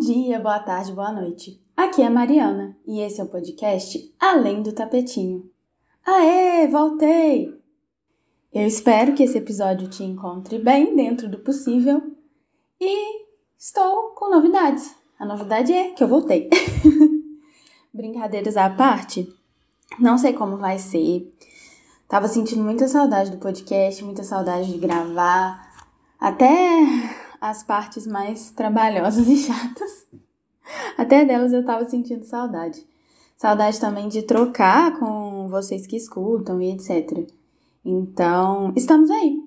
dia, boa tarde, boa noite. Aqui é a Mariana e esse é o podcast Além do Tapetinho. Aê, voltei! Eu espero que esse episódio te encontre bem dentro do possível e estou com novidades. A novidade é que eu voltei. Brincadeiras à parte, não sei como vai ser. Tava sentindo muita saudade do podcast, muita saudade de gravar. Até as partes mais trabalhosas e chatas. Até delas eu tava sentindo saudade. Saudade também de trocar com vocês que escutam e etc. Então, estamos aí.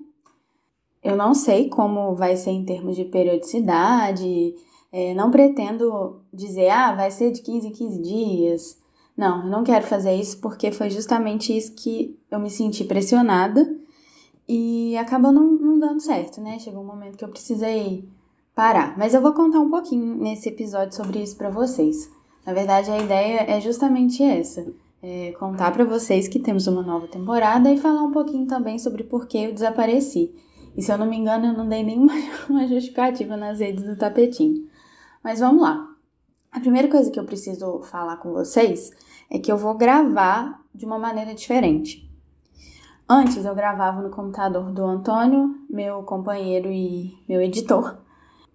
Eu não sei como vai ser em termos de periodicidade, é, não pretendo dizer, ah, vai ser de 15 em 15 dias. Não, eu não quero fazer isso porque foi justamente isso que eu me senti pressionada e acabou não, não dando certo, né? Chegou um momento que eu precisei parar. Mas eu vou contar um pouquinho nesse episódio sobre isso para vocês. Na verdade, a ideia é justamente essa. É contar para vocês que temos uma nova temporada e falar um pouquinho também sobre por que eu desapareci. E se eu não me engano, eu não dei nenhuma justificativa nas redes do tapetinho. Mas vamos lá. A primeira coisa que eu preciso falar com vocês é que eu vou gravar de uma maneira diferente. Antes eu gravava no computador do Antônio, meu companheiro e meu editor.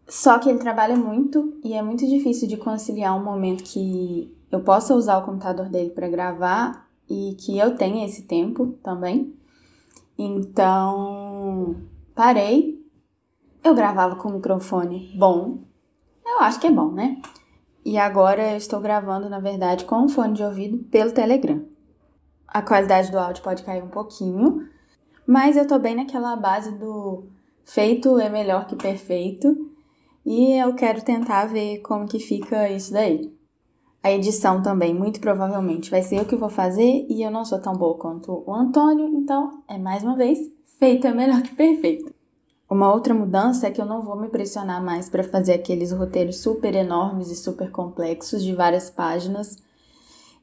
Só que ele trabalha muito e é muito difícil de conciliar um momento que eu possa usar o computador dele para gravar e que eu tenha esse tempo também. Então, parei. Eu gravava com um microfone bom. Eu acho que é bom, né? E agora eu estou gravando, na verdade, com um fone de ouvido pelo Telegram a qualidade do áudio pode cair um pouquinho, mas eu tô bem naquela base do feito é melhor que perfeito e eu quero tentar ver como que fica isso daí. A edição também, muito provavelmente, vai ser eu que vou fazer e eu não sou tão boa quanto o Antônio, então é mais uma vez, feito é melhor que perfeito. Uma outra mudança é que eu não vou me pressionar mais para fazer aqueles roteiros super enormes e super complexos de várias páginas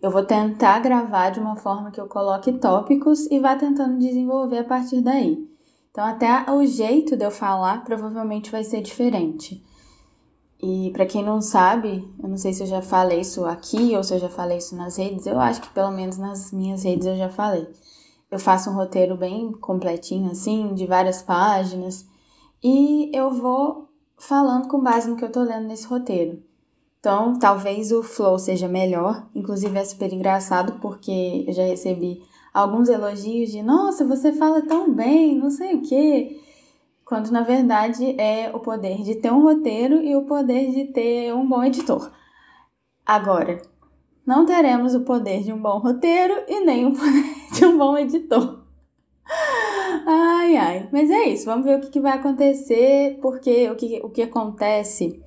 eu vou tentar gravar de uma forma que eu coloque tópicos e vá tentando desenvolver a partir daí. Então, até o jeito de eu falar provavelmente vai ser diferente. E para quem não sabe, eu não sei se eu já falei isso aqui ou se eu já falei isso nas redes, eu acho que pelo menos nas minhas redes eu já falei. Eu faço um roteiro bem completinho assim, de várias páginas, e eu vou falando com base no que eu tô lendo nesse roteiro. Então, talvez o flow seja melhor. Inclusive, é super engraçado porque eu já recebi alguns elogios de nossa, você fala tão bem, não sei o quê. Quando na verdade é o poder de ter um roteiro e o poder de ter um bom editor. Agora, não teremos o poder de um bom roteiro e nem o poder de um bom editor. Ai, ai. Mas é isso, vamos ver o que, vai acontecer, porque o que, o que acontece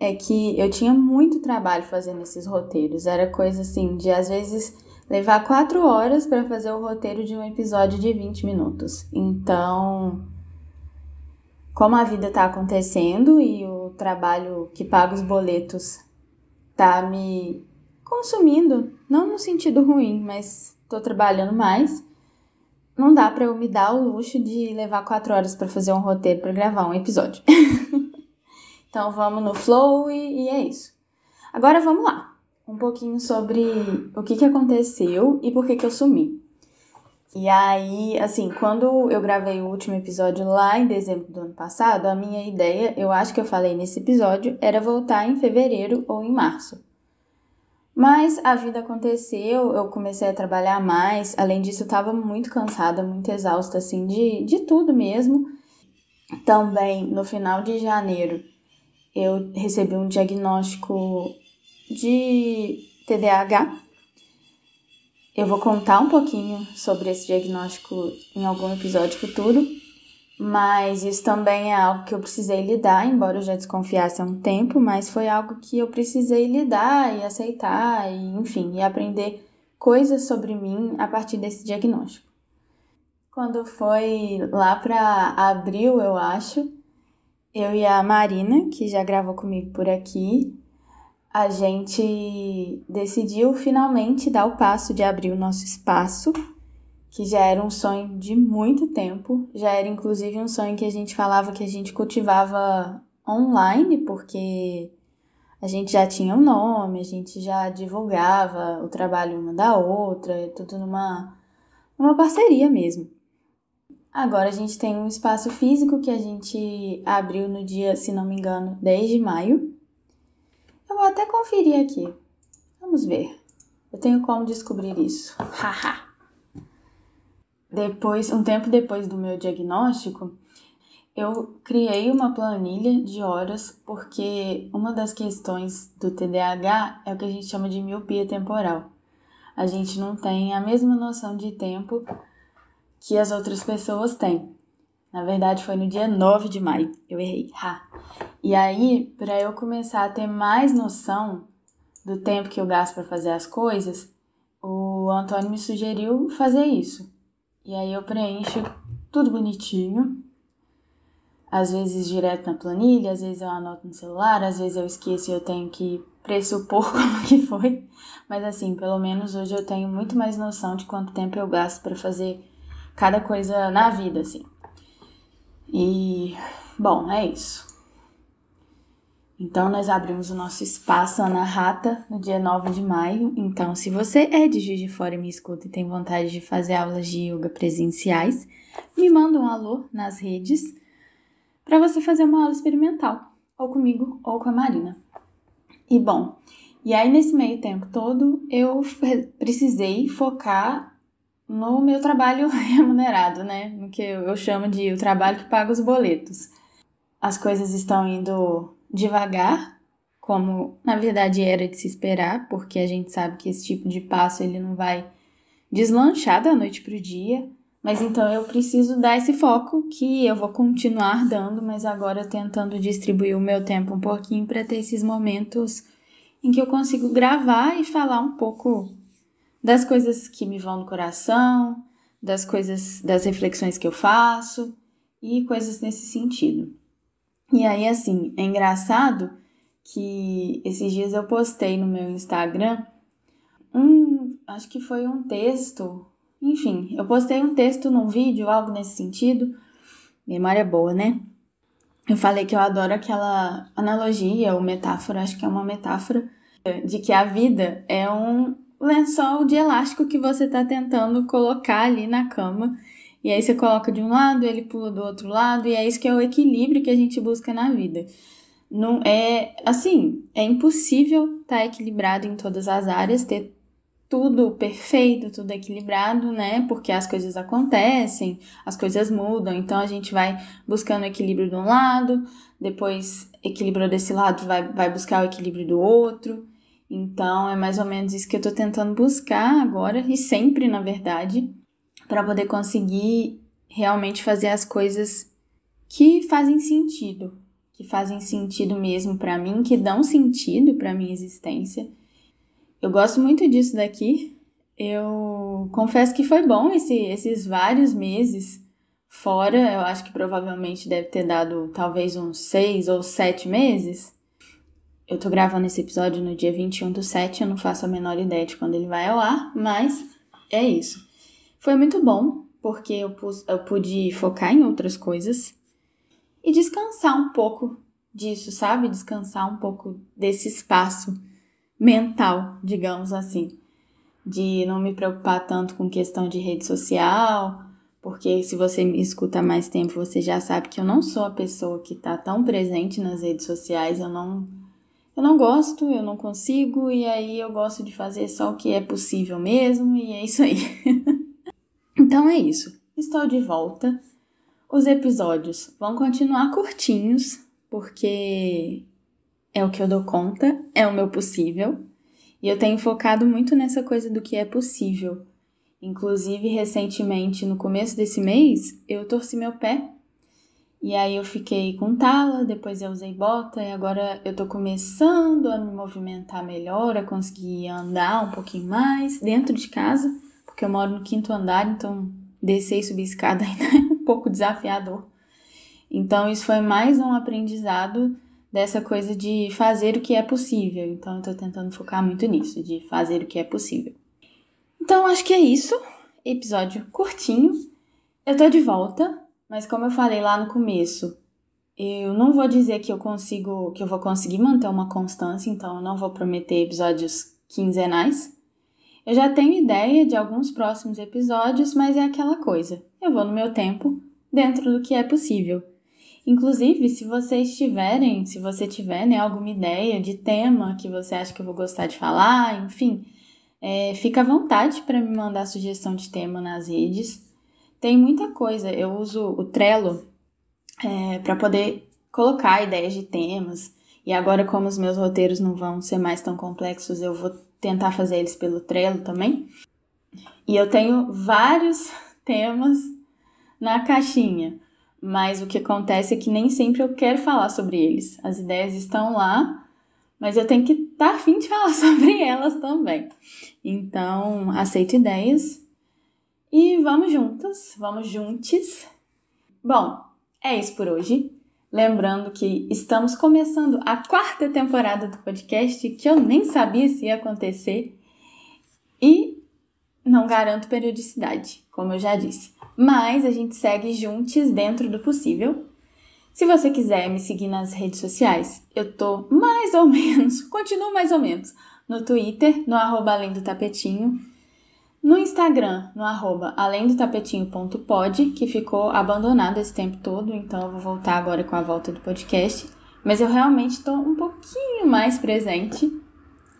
é que eu tinha muito trabalho fazendo esses roteiros. Era coisa assim de às vezes levar quatro horas para fazer o roteiro de um episódio de 20 minutos. Então, como a vida tá acontecendo e o trabalho que paga os boletos tá me consumindo, não no sentido ruim, mas tô trabalhando mais. Não dá para eu me dar o luxo de levar quatro horas para fazer um roteiro para gravar um episódio. Então vamos no flow e, e é isso. Agora vamos lá. Um pouquinho sobre o que, que aconteceu e por que, que eu sumi. E aí, assim, quando eu gravei o último episódio lá em dezembro do ano passado, a minha ideia, eu acho que eu falei nesse episódio, era voltar em fevereiro ou em março. Mas a vida aconteceu, eu comecei a trabalhar mais, além disso, eu tava muito cansada, muito exausta, assim, de, de tudo mesmo. Também, no final de janeiro, eu recebi um diagnóstico de TDAH. Eu vou contar um pouquinho sobre esse diagnóstico em algum episódio futuro, mas isso também é algo que eu precisei lidar, embora eu já desconfiasse há um tempo, mas foi algo que eu precisei lidar e aceitar, e enfim, e aprender coisas sobre mim a partir desse diagnóstico. Quando foi lá para abril, eu acho, eu e a Marina, que já gravou comigo por aqui, a gente decidiu finalmente dar o passo de abrir o nosso espaço, que já era um sonho de muito tempo, já era inclusive um sonho que a gente falava que a gente cultivava online, porque a gente já tinha um nome, a gente já divulgava o trabalho uma da outra, tudo numa, numa parceria mesmo. Agora a gente tem um espaço físico que a gente abriu no dia, se não me engano, 10 de maio. Eu vou até conferir aqui. Vamos ver. Eu tenho como descobrir isso. Haha. depois, um tempo depois do meu diagnóstico, eu criei uma planilha de horas porque uma das questões do TDAH é o que a gente chama de miopia temporal. A gente não tem a mesma noção de tempo que as outras pessoas têm. Na verdade, foi no dia 9 de maio. Eu errei. Ha. E aí, para eu começar a ter mais noção do tempo que eu gasto para fazer as coisas, o Antônio me sugeriu fazer isso. E aí eu preencho tudo bonitinho. Às vezes direto na planilha, às vezes eu anoto no celular, às vezes eu esqueço e eu tenho que pressupor como que foi. Mas assim, pelo menos hoje eu tenho muito mais noção de quanto tempo eu gasto para fazer cada coisa na vida, assim. E, bom, é isso. Então, nós abrimos o nosso espaço Ana Rata no dia 9 de maio. Então, se você é de Juiz de Fora e me escuta e tem vontade de fazer aulas de yoga presenciais, me manda um alô nas redes para você fazer uma aula experimental, ou comigo ou com a Marina. E bom, e aí nesse meio tempo todo eu precisei focar no meu trabalho remunerado, né? No que eu chamo de o trabalho que paga os boletos. As coisas estão indo devagar, como na verdade era de se esperar, porque a gente sabe que esse tipo de passo ele não vai deslanchar da noite para o dia. Mas então eu preciso dar esse foco que eu vou continuar dando, mas agora tentando distribuir o meu tempo um pouquinho para ter esses momentos em que eu consigo gravar e falar um pouco das coisas que me vão no coração, das coisas, das reflexões que eu faço e coisas nesse sentido. E aí, assim, é engraçado que esses dias eu postei no meu Instagram um, acho que foi um texto, enfim, eu postei um texto num vídeo, algo nesse sentido. Memória boa, né? Eu falei que eu adoro aquela analogia ou metáfora, acho que é uma metáfora, de que a vida é um lençol de elástico que você está tentando colocar ali na cama e aí você coloca de um lado, ele pula do outro lado, e é isso que é o equilíbrio que a gente busca na vida. Não é assim, é impossível estar tá equilibrado em todas as áreas, ter tudo perfeito, tudo equilibrado, né? Porque as coisas acontecem, as coisas mudam, então a gente vai buscando o equilíbrio de um lado, depois equilibrou desse lado, vai, vai buscar o equilíbrio do outro. Então é mais ou menos isso que eu tô tentando buscar agora e sempre, na verdade, para poder conseguir realmente fazer as coisas que fazem sentido, que fazem sentido mesmo para mim, que dão sentido para minha existência. Eu gosto muito disso daqui. Eu confesso que foi bom esse, esses vários meses fora. Eu acho que provavelmente deve ter dado talvez uns seis ou sete meses. Eu tô gravando esse episódio no dia 21 do 7, eu não faço a menor ideia de quando ele vai ao ar, mas é isso. Foi muito bom, porque eu, eu pude focar em outras coisas e descansar um pouco disso, sabe? Descansar um pouco desse espaço mental, digamos assim. De não me preocupar tanto com questão de rede social, porque se você me escuta mais tempo, você já sabe que eu não sou a pessoa que está tão presente nas redes sociais, eu não eu não gosto, eu não consigo, e aí eu gosto de fazer só o que é possível mesmo, e é isso aí. Então é isso. Estou de volta. Os episódios vão continuar curtinhos, porque é o que eu dou conta, é o meu possível. E eu tenho focado muito nessa coisa do que é possível. Inclusive, recentemente, no começo desse mês, eu torci meu pé. E aí eu fiquei com tala, depois eu usei bota e agora eu tô começando a me movimentar melhor, a conseguir andar um pouquinho mais dentro de casa porque eu moro no quinto andar, então descer e subir escada ainda é um pouco desafiador. Então, isso foi mais um aprendizado dessa coisa de fazer o que é possível. Então, eu tô tentando focar muito nisso, de fazer o que é possível. Então, acho que é isso. Episódio curtinho. Eu tô de volta, mas como eu falei lá no começo, Eu não vou dizer que eu consigo, que eu vou conseguir manter uma constância, então eu não vou prometer episódios quinzenais. Eu já tenho ideia de alguns próximos episódios, mas é aquela coisa. Eu vou no meu tempo, dentro do que é possível. Inclusive, se vocês tiverem, se você tiver né, alguma ideia de tema que você acha que eu vou gostar de falar, enfim, é, fica à vontade para me mandar sugestão de tema nas redes. Tem muita coisa. Eu uso o Trello é, para poder colocar ideias de temas. E agora, como os meus roteiros não vão ser mais tão complexos, eu vou tentar fazer eles pelo Trello também. E eu tenho vários temas na caixinha, mas o que acontece é que nem sempre eu quero falar sobre eles. As ideias estão lá, mas eu tenho que estar tá afim de falar sobre elas também. Então, aceito ideias e vamos juntas, vamos juntos. Bom, é isso por hoje. Lembrando que estamos começando a quarta temporada do podcast, que eu nem sabia se ia acontecer. E não garanto periodicidade, como eu já disse. Mas a gente segue juntos dentro do possível. Se você quiser me seguir nas redes sociais, eu tô mais ou menos, continuo mais ou menos, no Twitter, no arroba além do tapetinho, no Instagram, no arroba além do tapetinho.pod, que ficou abandonado esse tempo todo, então eu vou voltar agora com a volta do podcast. Mas eu realmente estou um pouquinho mais presente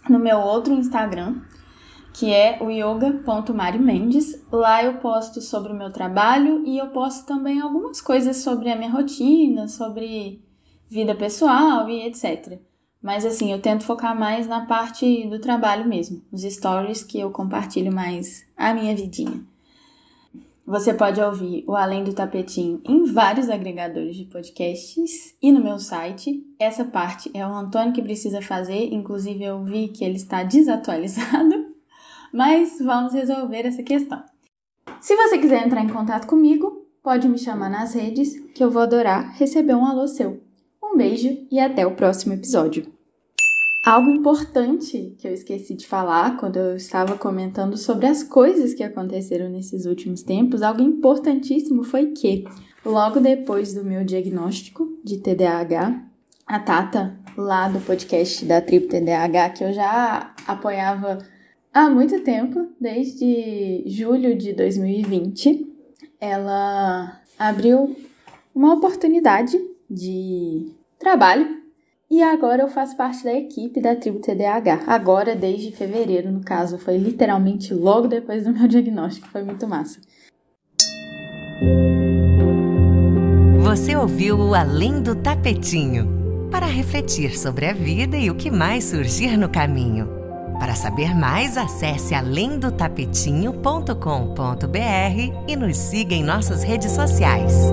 no meu outro Instagram, que é o yoga.marimendes. Lá eu posto sobre o meu trabalho e eu posto também algumas coisas sobre a minha rotina, sobre vida pessoal e etc. Mas assim, eu tento focar mais na parte do trabalho mesmo, os stories que eu compartilho mais a minha vidinha. Você pode ouvir o Além do Tapetinho em vários agregadores de podcasts e no meu site. Essa parte é o Antônio que precisa fazer, inclusive eu vi que ele está desatualizado, mas vamos resolver essa questão. Se você quiser entrar em contato comigo, pode me chamar nas redes que eu vou adorar receber um alô seu. Um beijo e até o próximo episódio. Algo importante que eu esqueci de falar quando eu estava comentando sobre as coisas que aconteceram nesses últimos tempos, algo importantíssimo foi que, logo depois do meu diagnóstico de TDAH, a Tata, lá do podcast da Tribo TDAH, que eu já apoiava há muito tempo, desde julho de 2020, ela abriu uma oportunidade de trabalho e agora eu faço parte da equipe da tribo TDAH. Agora, desde fevereiro, no caso, foi literalmente logo depois do meu diagnóstico. Foi muito massa. Você ouviu o Além do Tapetinho para refletir sobre a vida e o que mais surgir no caminho. Para saber mais, acesse alendotapetinho.com.br e nos siga em nossas redes sociais.